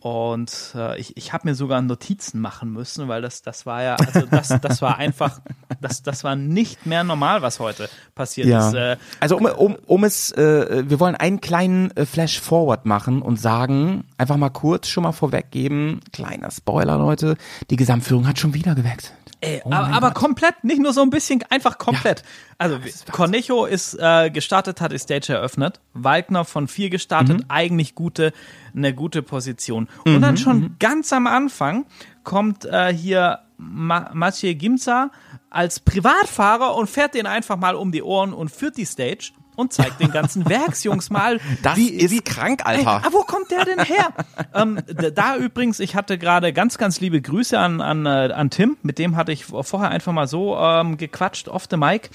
Und äh, ich, ich habe mir sogar Notizen machen müssen, weil das, das war ja, also das, das war einfach, das, das war nicht mehr normal, was heute passiert ist. Äh, also um, um, um es, äh, wir wollen einen kleinen äh, Flash Forward machen und sagen, einfach mal kurz schon mal vorweggeben, kleiner Spoiler, Leute, die Gesamtführung hat schon wieder gewechselt. Ey, Oh aber, aber komplett, nicht nur so ein bisschen, einfach komplett. also ist. Cornejo ist äh, gestartet, hat die Stage eröffnet. Wagner von vier gestartet, Mhm. eigentlich gute, eine gute Position. Und dann Mhm. schon ganz am Anfang kommt äh, hier Ma Maciej Gimza als Privatfahrer und fährt den einfach mal um die Ohren und führt die Stage und zeigt den ganzen Werksjungs mal, Das wie, ist wie, krank, Ey, Alter. ah, wo kommt der denn her? ähm, da übrigens, ich hatte gerade ganz, ganz liebe Grüße an, an, äh, an Tim. Mit dem hatte ich vorher einfach mal so ähm, gequatscht, off the mic.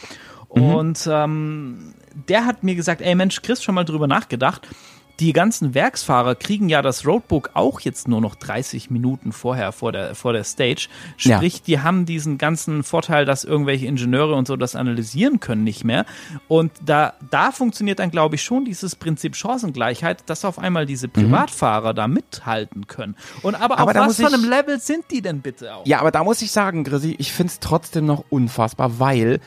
Und ähm, der hat mir gesagt, ey Mensch, Chris, schon mal drüber nachgedacht. Die ganzen Werksfahrer kriegen ja das Roadbook auch jetzt nur noch 30 Minuten vorher vor der, vor der Stage. Sprich, ja. die haben diesen ganzen Vorteil, dass irgendwelche Ingenieure und so das analysieren können, nicht mehr. Und da, da funktioniert dann, glaube ich, schon dieses Prinzip Chancengleichheit, dass auf einmal diese mhm. Privatfahrer mhm. da mithalten können. Und aber, aber auf was von einem Level sind die denn bitte auch? Ja, aber da muss ich sagen, Grisi, ich finde es trotzdem noch unfassbar, weil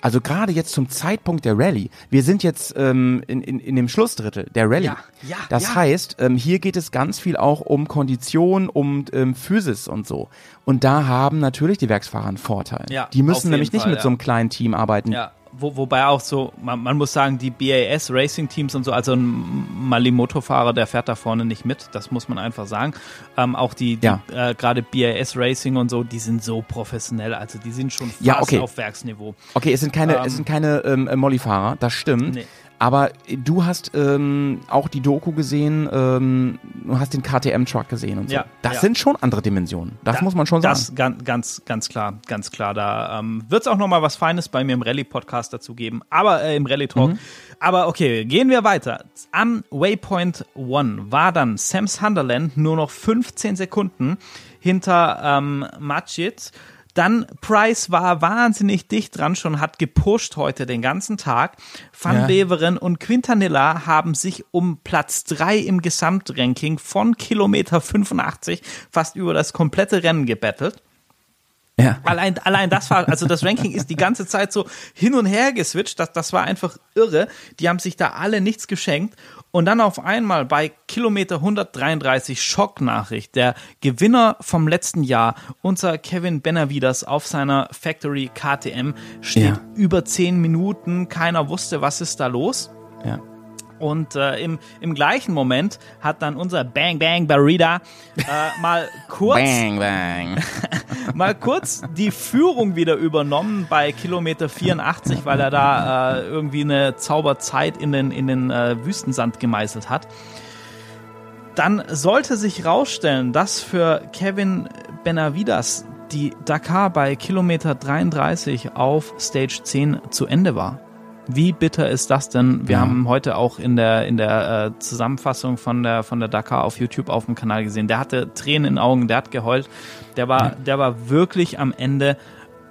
also gerade jetzt zum Zeitpunkt der Rallye, wir sind jetzt ähm, in, in, in dem Schlussdrittel der Rallye. Ja, ja, das ja. heißt, ähm, hier geht es ganz viel auch um Kondition, um ähm, Physis und so. Und da haben natürlich die Werksfahrer einen Vorteil. Ja, die müssen nämlich Fall, nicht mit ja. so einem kleinen Team arbeiten. Ja wo, wobei auch so, man, man, muss sagen, die BAS Racing Teams und so, also ein Malimoto-Fahrer, der fährt da vorne nicht mit, das muss man einfach sagen. Ähm, auch die, die ja. äh, gerade BAS Racing und so, die sind so professionell, also die sind schon fast ja, okay. auf Werksniveau. Okay, es sind keine, ähm, es sind keine ähm, Molly-Fahrer, das stimmt. Nee. Aber du hast ähm, auch die Doku gesehen, ähm, du hast den KTM-Truck gesehen und so. Ja, das ja. sind schon andere Dimensionen. Das da, muss man schon sagen. Das ganz, ganz, ganz klar, ganz klar. Da ähm, wird es auch noch mal was Feines bei mir im Rallye-Podcast dazu geben, aber äh, im Rallye-Talk. Mhm. Aber okay, gehen wir weiter. Am Waypoint One war dann Sam Sunderland nur noch 15 Sekunden hinter ähm, Matschitz. Dann Price war wahnsinnig dicht dran, schon hat gepusht heute den ganzen Tag. Van ja. Beveren und Quintanilla haben sich um Platz 3 im Gesamtranking von Kilometer 85 fast über das komplette Rennen gebettelt. Ja. Allein, allein das war, also das Ranking ist die ganze Zeit so hin und her geswitcht. Das, das war einfach irre. Die haben sich da alle nichts geschenkt. Und dann auf einmal bei Kilometer 133 Schocknachricht. Der Gewinner vom letzten Jahr, unser Kevin Benavides auf seiner Factory KTM, steht ja. über 10 Minuten. Keiner wusste, was ist da los. Ja. Und äh, im, im gleichen Moment hat dann unser Bang Bang Barida äh, mal kurz Bang Bang mal kurz die Führung wieder übernommen bei Kilometer 84, weil er da äh, irgendwie eine Zauberzeit in den in den äh, Wüstensand gemeißelt hat. Dann sollte sich rausstellen, dass für Kevin Benavidas die Dakar bei Kilometer 33 auf Stage 10 zu Ende war. Wie bitter ist das denn? Wir ja. haben heute auch in der in der äh, Zusammenfassung von der von der Dakar auf YouTube auf dem Kanal gesehen. Der hatte Tränen in den Augen, der hat geheult. Der war ja. der war wirklich am Ende,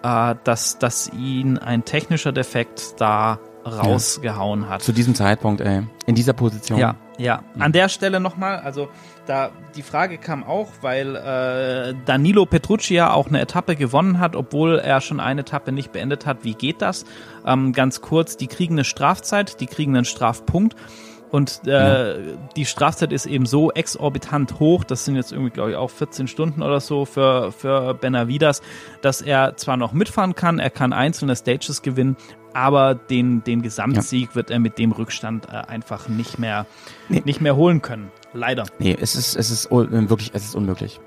äh, dass dass ihn ein technischer Defekt da rausgehauen hat. Zu diesem Zeitpunkt, ey, in dieser Position. Ja, ja. An der Stelle nochmal, also da die Frage kam auch, weil äh, Danilo Petrucci ja auch eine Etappe gewonnen hat, obwohl er schon eine Etappe nicht beendet hat. Wie geht das? Ähm, ganz kurz, die kriegen eine Strafzeit, die kriegen einen Strafpunkt. Und äh, ja. die Strafzeit ist eben so exorbitant hoch, das sind jetzt irgendwie, glaube ich, auch 14 Stunden oder so für, für Benavidas, dass er zwar noch mitfahren kann, er kann einzelne Stages gewinnen, aber den, den Gesamtsieg ja. wird er mit dem Rückstand äh, einfach nicht mehr, nee. nicht mehr holen können. Leider. Nee, es ist, es ist wirklich, es ist unmöglich.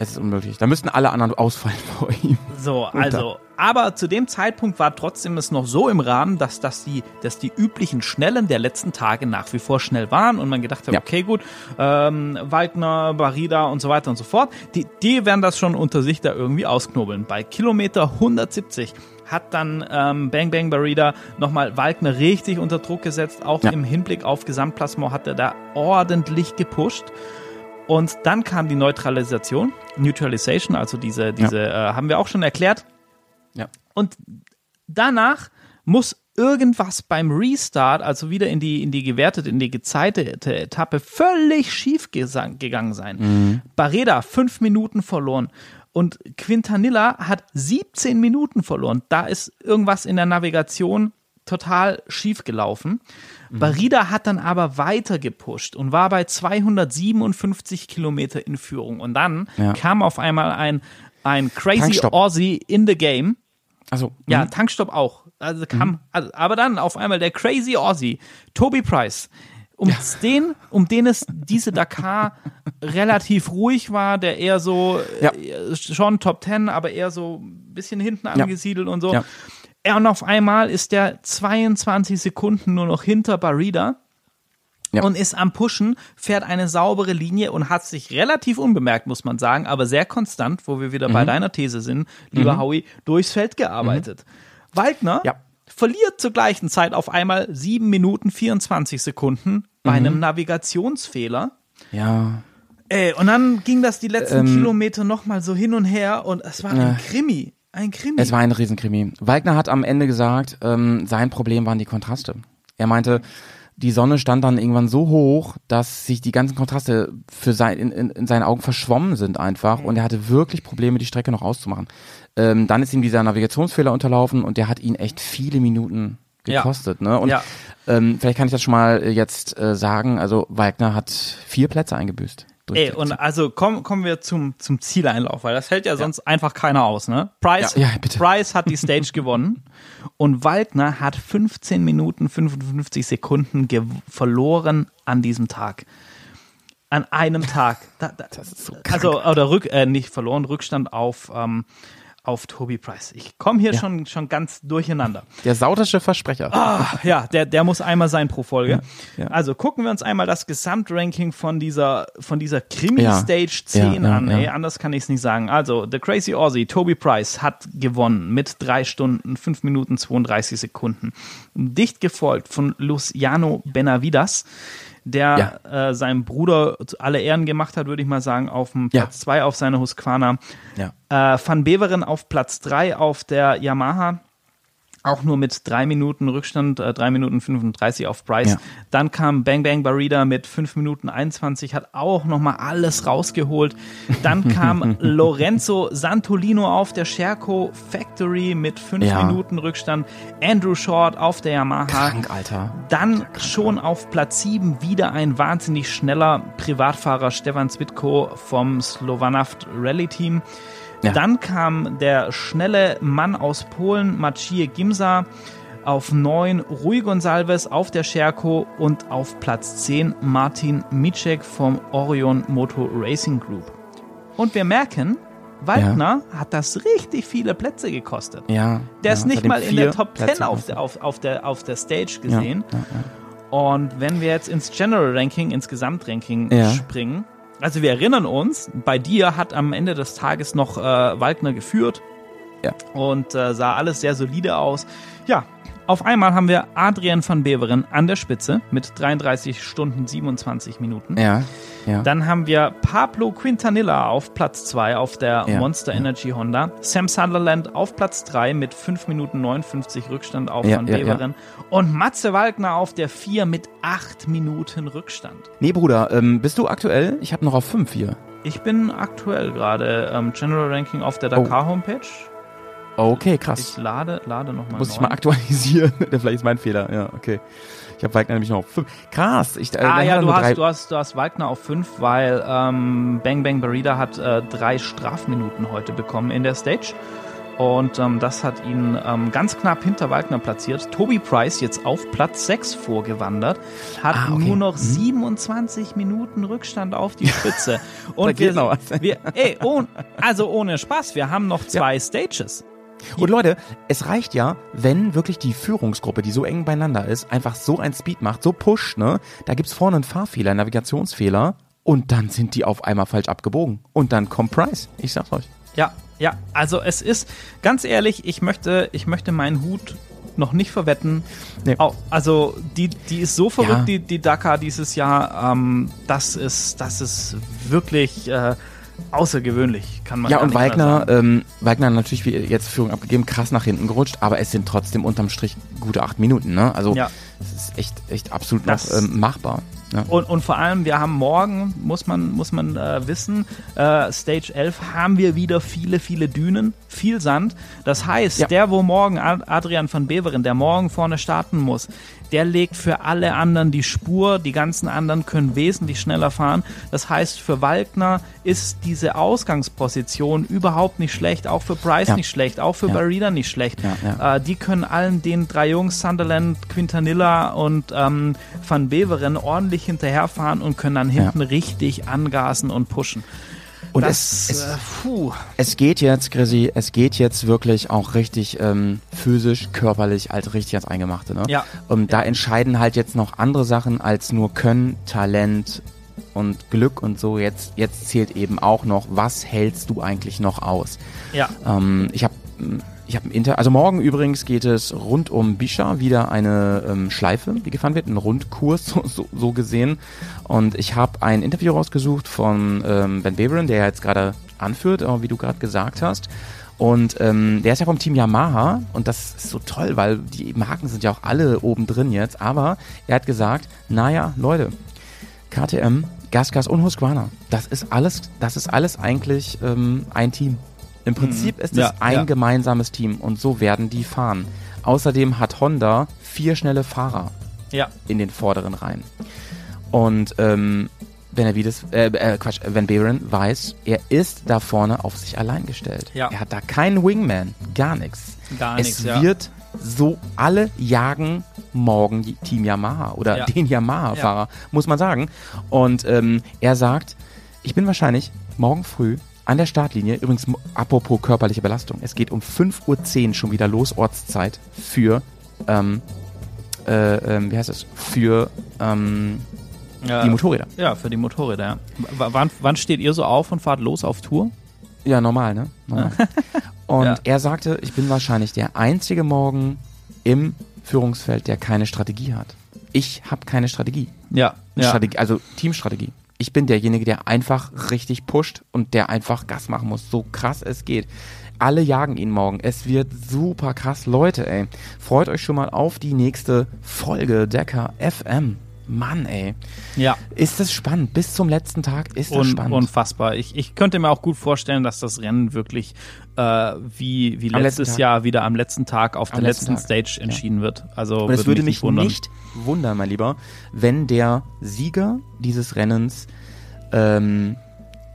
Es ist unmöglich. Da müssten alle anderen ausfallen vor ihm. So, also, aber zu dem Zeitpunkt war trotzdem es noch so im Rahmen, dass, dass, die, dass die üblichen Schnellen der letzten Tage nach wie vor schnell waren und man gedacht hat, ja. okay, gut, ähm, Waldner, Barida und so weiter und so fort, die, die werden das schon unter sich da irgendwie ausknobeln. Bei Kilometer 170 hat dann ähm, Bang Bang Barida nochmal Wagner richtig unter Druck gesetzt. Auch ja. im Hinblick auf Gesamtplasma hat er da ordentlich gepusht. Und dann kam die Neutralisation, Neutralization, also diese, diese ja. äh, haben wir auch schon erklärt. Ja. Und danach muss irgendwas beim Restart, also wieder in die, in die gewertete, in die gezeitete Etappe, völlig schief gegangen sein. Mhm. Barreda fünf Minuten verloren. Und Quintanilla hat 17 Minuten verloren. Da ist irgendwas in der Navigation total schief gelaufen. Mhm. Barida hat dann aber weiter gepusht und war bei 257 Kilometer in Führung. Und dann ja. kam auf einmal ein, ein Crazy Tankstopp. Aussie in the game. Also ja, mhm. Tankstopp auch. Also kam, mhm. also, aber dann auf einmal der Crazy Aussie, Toby Price, um ja. den, um den es diese Dakar relativ ruhig war, der eher so ja. Äh, schon Top Ten, aber eher so ein bisschen hinten angesiedelt und so. Ja. Und auf einmal ist der 22 Sekunden nur noch hinter Barida. Ja. und ist am Pushen, fährt eine saubere Linie und hat sich relativ unbemerkt, muss man sagen, aber sehr konstant, wo wir wieder mhm. bei deiner These sind, lieber mhm. Howie, durchs Feld gearbeitet. Mhm. Waldner ja verliert zur gleichen Zeit auf einmal 7 Minuten 24 Sekunden bei Mhm. einem Navigationsfehler. Ja. Ey, und dann ging das die letzten Ähm, Kilometer nochmal so hin und her und es war ein Krimi. Ein Krimi. Es war ein Riesenkrimi. Wagner hat am Ende gesagt, ähm, sein Problem waren die Kontraste. Er meinte, die Sonne stand dann irgendwann so hoch, dass sich die ganzen Kontraste für sein, in, in, in seinen Augen verschwommen sind einfach und er hatte wirklich Probleme, die Strecke noch auszumachen. Ähm, dann ist ihm dieser Navigationsfehler unterlaufen und der hat ihn echt viele Minuten Ja. gekostet. Ne? Und Ja. ähm, vielleicht kann ich das schon mal äh, jetzt äh, sagen, also Wagner hat vier Plätze eingebüßt. Ey, und also komm, kommen wir zum, zum Zieleinlauf, weil das hält ja sonst einfach keiner aus, ne? Price, Ja, ja. Price hat die Stage gewonnen und Waldner hat 15 Minuten 55 Sekunden verloren an diesem Tag. An einem Tag. Da, da, Das ist so also, oder rück, äh, nicht verloren, Rückstand auf, ähm, auf Toby Price. Ich komme hier schon, schon ganz durcheinander. Der sautische Versprecher. Ah, ja, der, der muss einmal sein pro Folge. Ja, ja. Also gucken wir uns einmal das Gesamtranking von dieser, von dieser Ja, Krimi-Stage 10 ja, ja, an. ja. Ey, anders kann ich es nicht sagen. Also, The Crazy Aussie, Toby Price, hat gewonnen mit drei Stunden, fünf Minuten 32 Sekunden. Dicht gefolgt von Luciano Benavidas, der äh, seinem Bruder alle Ehren gemacht hat, würde ich mal sagen, auf dem Ja. Platz zwei auf seiner Husqvarna. Ja. Äh, Van Beveren auf Platz 3 auf der Yamaha. Auch nur mit drei Minuten Rückstand, äh, drei Minuten 35 auf Price. Ja. Dann kam Bang Bang Barida mit fünf Minuten 21, hat auch nochmal alles rausgeholt. Dann kam Lorenzo Santolino auf der Scherco Factory mit fünf Ja. Minuten Rückstand. Andrew Short auf der Yamaha. Krank, Alter. Dann schon auf Platz 7 wieder ein wahnsinnig schneller Privatfahrer Stefan Zwitko vom Slowanaft Rally Team. Ja. Dann kam der schnelle Mann aus Polen, Maciej Gimsa, auf 9 Rui Gonsalves auf der Scherco und auf Platz 10 Martin Micek vom Orion Moto Racing Group. Und wir merken, Waldner hat das richtig viele Plätze gekostet. Ja. Der ja, ist nicht mal in der Top 10 Plätze auf der, auf, auf, der, auf der Stage Ja, gesehen. ja, ja. Und wenn wir jetzt ins General Ranking, ins Gesamtranking Ja. springen, also wir erinnern uns, bei dir hat am Ende des Tages noch äh, Waldner geführt Ja. und äh, sah alles sehr solide aus. Ja, auf einmal haben wir Adrian van Beveren an der Spitze mit 33 Stunden 27 Minuten. Ja, ja. Dann haben wir Pablo Quintanilla auf Platz 2 auf der Ja, Monster. Energy Honda. Sam Sunderland auf Platz 3 mit 5 Minuten 59 Rückstand auf Van. Beveren. Und Matze Waldner auf der 4 mit 8 Minuten Rückstand. Nee, Bruder, ähm, bist du aktuell? Ich habe noch auf 5 hier. Ich bin aktuell gerade ähm, General Ranking auf der Dakar Homepage. Okay, Ich krass. lade, lade nochmal Muss ich mal aktualisieren. Vielleicht ist mein Fehler. Ja, okay. Ich habe Wagner nämlich noch auf 5. Krass. Ich, äh, Ah ja, du hast, du, hast, du hast Wagner auf 5, weil ähm, Bang Bang Barida hat äh, drei Strafminuten heute bekommen in der Stage. Und ähm, das hat ihn ähm, ganz knapp hinter Wagner platziert. Toby Price jetzt auf Platz 6 vorgewandert, hat Ah, okay. nur noch Mhm. 27 Minuten Rückstand auf die Spitze. Und wir, wir ey, oh, also ohne Spaß, wir haben noch zwei Stages. Und Leute, es reicht ja, wenn wirklich die Führungsgruppe, die so eng beieinander ist, einfach so ein Speed macht, so pusht, ne? Da gibt's vorne einen Fahrfehler, einen Navigationsfehler und dann sind die auf einmal falsch abgebogen. Und dann kommt Price. Ich sag's euch. Ja, ja, also es ist, ganz ehrlich, ich möchte, ich möchte meinen Hut noch nicht verwetten. Nee. Also die, die ist so verrückt, Ja. die, die Dakar dieses Jahr. Ähm, das ist, das ist wirklich äh, außergewöhnlich, kann man Ja, und Wagner, ähm, Wagner natürlich wie jetzt Führung abgegeben, krass nach hinten gerutscht, aber es sind trotzdem unterm Strich gute acht Minuten, ne? Also Ja. es ist echt, echt absolut Das- noch ähm, machbar. Ja. Und, und vor allem, wir haben morgen, muss man, muss man äh, wissen, äh, Stage 11 haben wir wieder viele, viele Dünen, viel Sand. Das heißt, Ja. der, wo morgen Ad- Adrian van Beveren, der morgen vorne starten muss, der legt für alle anderen die Spur. Die ganzen anderen können wesentlich schneller fahren. Das heißt, für Waldner ist diese Ausgangsposition überhaupt nicht schlecht. Auch für Price Ja. nicht schlecht. Auch für Ja. Barida nicht schlecht. Ja. Äh, die können allen den drei Jungs, Sunderland, Quintanilla und ähm, Van Beveren, ordentlich hinterherfahren und können dann hinten richtig angasen und pushen. Und das, es, es, äh, es geht jetzt, Chrissy, es geht jetzt wirklich auch richtig ähm, physisch, körperlich, halt richtig ans Eingemachte. Ne? Ja. Und da entscheiden halt jetzt noch andere Sachen als nur Können, Talent und Glück und so. Jetzt, jetzt zählt eben auch noch, was hältst du eigentlich noch aus? Ja, Ähm, ich habe ich habe ein Inter, also morgen übrigens geht es rund um Bisha wieder eine ähm, Schleife, die gefahren wird, ein Rundkurs so, so, so gesehen. Und ich habe ein Interview rausgesucht von ähm, Ben Beveren, der jetzt gerade anführt, wie du gerade gesagt hast. Und ähm, der ist ja vom Team Yamaha und das ist so toll, weil die Marken sind ja auch alle oben drin jetzt. Aber er hat gesagt, naja, Leute, KTM, Gasgas und Husqvarna, das ist alles, das ist alles eigentlich ähm, ein Team. Im Prinzip mhm. ist es ja, ein ja. gemeinsames Team und so werden die fahren. Außerdem hat Honda vier schnelle Fahrer ja. in den vorderen Reihen. Und ähm, Benavides, äh, äh, Quatsch, Van Beren weiß, er ist da vorne auf sich allein gestellt. Ja. Er hat da keinen Wingman, gar nichts. Gar nichts, Es wird so, alle jagen morgen Team Yamaha oder ja. den Yamaha-Fahrer, ja. muss man sagen. Und ähm, er sagt, ich bin wahrscheinlich morgen früh an der Startlinie, übrigens apropos körperliche Belastung, es geht um 5.10 Uhr schon wieder los, Ortszeit, für, ähm, äh, äh, wie heißt es, für ähm, ja, die Motorräder. Ja, für die Motorräder, ja. W wann, wann steht ihr so auf und fahrt los auf Tour? Ja, normal, ne? Normal. und ja. er sagte, ich bin wahrscheinlich der einzige Morgen im Führungsfeld, der keine Strategie hat. Ich habe keine Strategie. Ja, ja. Strategie, also Teamstrategie. Ich bin derjenige, der einfach richtig pusht und der einfach Gas machen muss, so krass es geht. Alle jagen ihn morgen. Es wird super krass. Leute, ey. Freut euch schon mal auf die nächste Folge Decker FM. Mann, ey. Ja. Ist das spannend. Bis zum letzten Tag ist das Un spannend. Unfassbar. Ich, ich könnte mir auch gut vorstellen, dass das Rennen wirklich äh, wie, wie letztes Jahr wieder am letzten Tag auf am der letzten, letzten Stage entschieden ja. wird. Also Und es würde mich, mich nicht wundern, mein Lieber, wenn der Sieger dieses Rennens, ähm,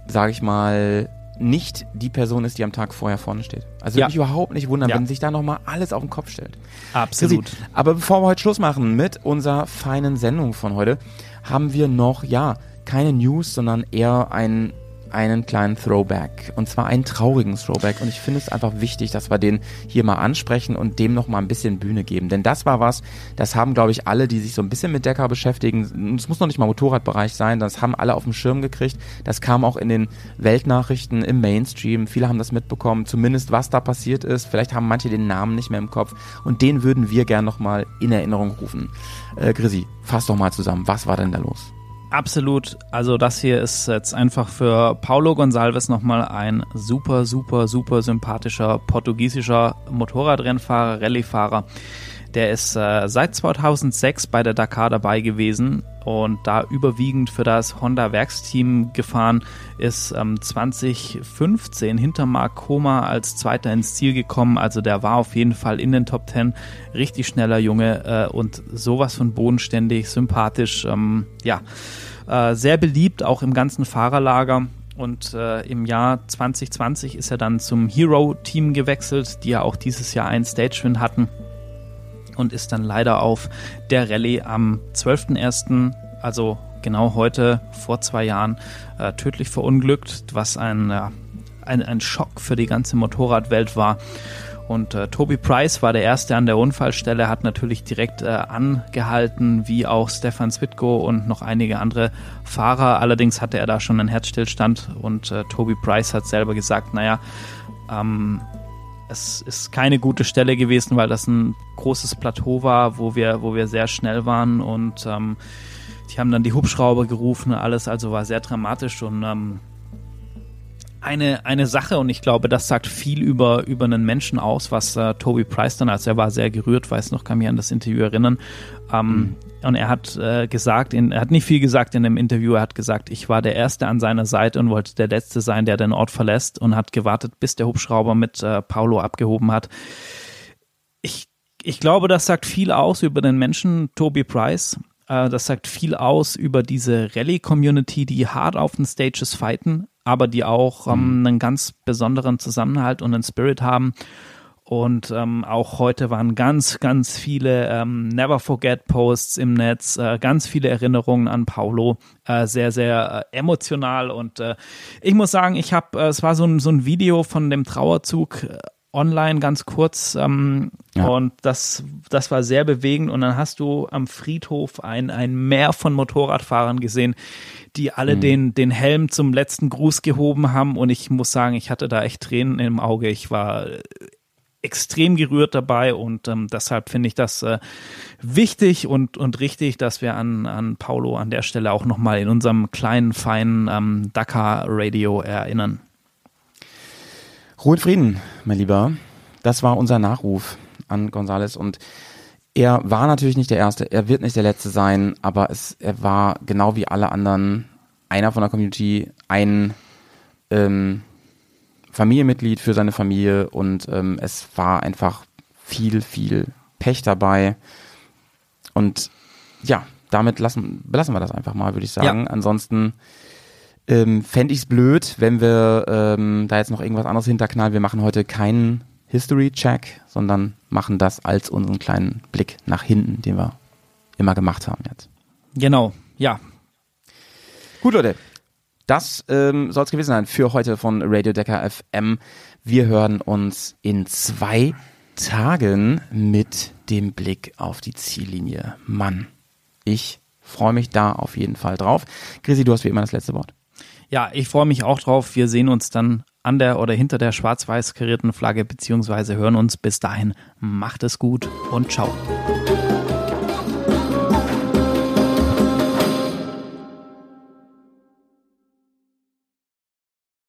sage ich mal, nicht die Person ist, die am Tag vorher vorne steht. Also ja. würde mich überhaupt nicht wundern, ja. wenn sich da nochmal alles auf den Kopf stellt. Absolut. Aber bevor wir heute Schluss machen mit unserer feinen Sendung von heute, haben wir noch, ja, keine News, sondern eher ein einen kleinen Throwback. Und zwar einen traurigen Throwback. Und ich finde es einfach wichtig, dass wir den hier mal ansprechen und dem noch mal ein bisschen Bühne geben. Denn das war was, das haben, glaube ich, alle, die sich so ein bisschen mit Decker beschäftigen, es muss noch nicht mal Motorradbereich sein, das haben alle auf dem Schirm gekriegt. Das kam auch in den Weltnachrichten im Mainstream. Viele haben das mitbekommen, zumindest was da passiert ist. Vielleicht haben manche den Namen nicht mehr im Kopf. Und den würden wir gern noch mal in Erinnerung rufen. Äh, Grisi, fass doch mal zusammen. Was war denn da los? Absolut. Also das hier ist jetzt einfach für Paulo Gonçalves nochmal ein super, super, super sympathischer portugiesischer Motorradrennfahrer, Rallyefahrer. Der ist äh, seit 2006 bei der Dakar dabei gewesen und da überwiegend für das Honda Werksteam gefahren, ist ähm, 2015 hinter Mark Koma als Zweiter ins Ziel gekommen. Also der war auf jeden Fall in den Top 10. Richtig schneller Junge äh, und sowas von bodenständig, sympathisch. Ähm, ja, äh, sehr beliebt, auch im ganzen Fahrerlager. Und äh, im Jahr 2020 ist er dann zum Hero-Team gewechselt, die ja auch dieses Jahr einen Stagewin hatten und ist dann leider auf der Rallye am 12.01., also genau heute vor zwei Jahren, äh, tödlich verunglückt, was ein, äh, ein, ein Schock für die ganze Motorradwelt war. Und äh, Toby Price war der Erste an der Unfallstelle, hat natürlich direkt äh, angehalten, wie auch Stefan Zwitko und noch einige andere Fahrer. Allerdings hatte er da schon einen Herzstillstand und äh, Toby Price hat selber gesagt, naja, ähm, es ist keine gute Stelle gewesen, weil das ein großes Plateau war, wo wir, wo wir sehr schnell waren und ähm, die haben dann die Hubschrauber gerufen, alles, also war sehr dramatisch und ähm, eine, eine Sache und ich glaube, das sagt viel über, über einen Menschen aus, was äh, Toby Price dann, als er war sehr gerührt, weiß noch, kann mich an das Interview erinnern. Ähm, mhm. Und er hat äh, gesagt, in, er hat nicht viel gesagt in dem Interview, er hat gesagt, ich war der Erste an seiner Seite und wollte der Letzte sein, der den Ort verlässt und hat gewartet, bis der Hubschrauber mit äh, Paulo abgehoben hat. Ich, ich glaube, das sagt viel aus über den Menschen Toby Price. Äh, das sagt viel aus über diese Rallye-Community, die hart auf den Stages fighten, aber die auch ähm, mhm. einen ganz besonderen Zusammenhalt und einen Spirit haben. Und ähm, auch heute waren ganz, ganz viele ähm, Never Forget Posts im Netz, äh, ganz viele Erinnerungen an Paulo, äh, sehr, sehr äh, emotional. Und äh, ich muss sagen, ich habe, äh, es war so ein, so ein Video von dem Trauerzug äh, online ganz kurz ähm, ja. und das, das war sehr bewegend. Und dann hast du am Friedhof ein, ein Meer von Motorradfahrern gesehen, die alle mhm. den, den Helm zum letzten Gruß gehoben haben. Und ich muss sagen, ich hatte da echt Tränen im Auge. Ich war extrem gerührt dabei und ähm, deshalb finde ich das äh, wichtig und, und richtig, dass wir an, an Paulo an der Stelle auch nochmal in unserem kleinen, feinen ähm, Dakar Radio erinnern. Ruhe und Frieden, mein Lieber. Das war unser Nachruf an Gonzales und er war natürlich nicht der Erste, er wird nicht der Letzte sein, aber es, er war genau wie alle anderen einer von der Community, ein ähm, Familienmitglied für seine Familie und ähm, es war einfach viel, viel Pech dabei. Und ja, damit lassen, belassen wir das einfach mal, würde ich sagen. Ja. Ansonsten ähm, fände ich es blöd, wenn wir ähm, da jetzt noch irgendwas anderes hinterknallen. Wir machen heute keinen History-Check, sondern machen das als unseren kleinen Blick nach hinten, den wir immer gemacht haben jetzt. Genau, ja. Gut, Leute. Das ähm, soll es gewesen sein für heute von Radio Decker FM. Wir hören uns in zwei Tagen mit dem Blick auf die Ziellinie. Mann, ich freue mich da auf jeden Fall drauf. Chrissy, du hast wie immer das letzte Wort. Ja, ich freue mich auch drauf. Wir sehen uns dann an der oder hinter der schwarz-weiß karierten Flagge beziehungsweise hören uns bis dahin. Macht es gut und ciao.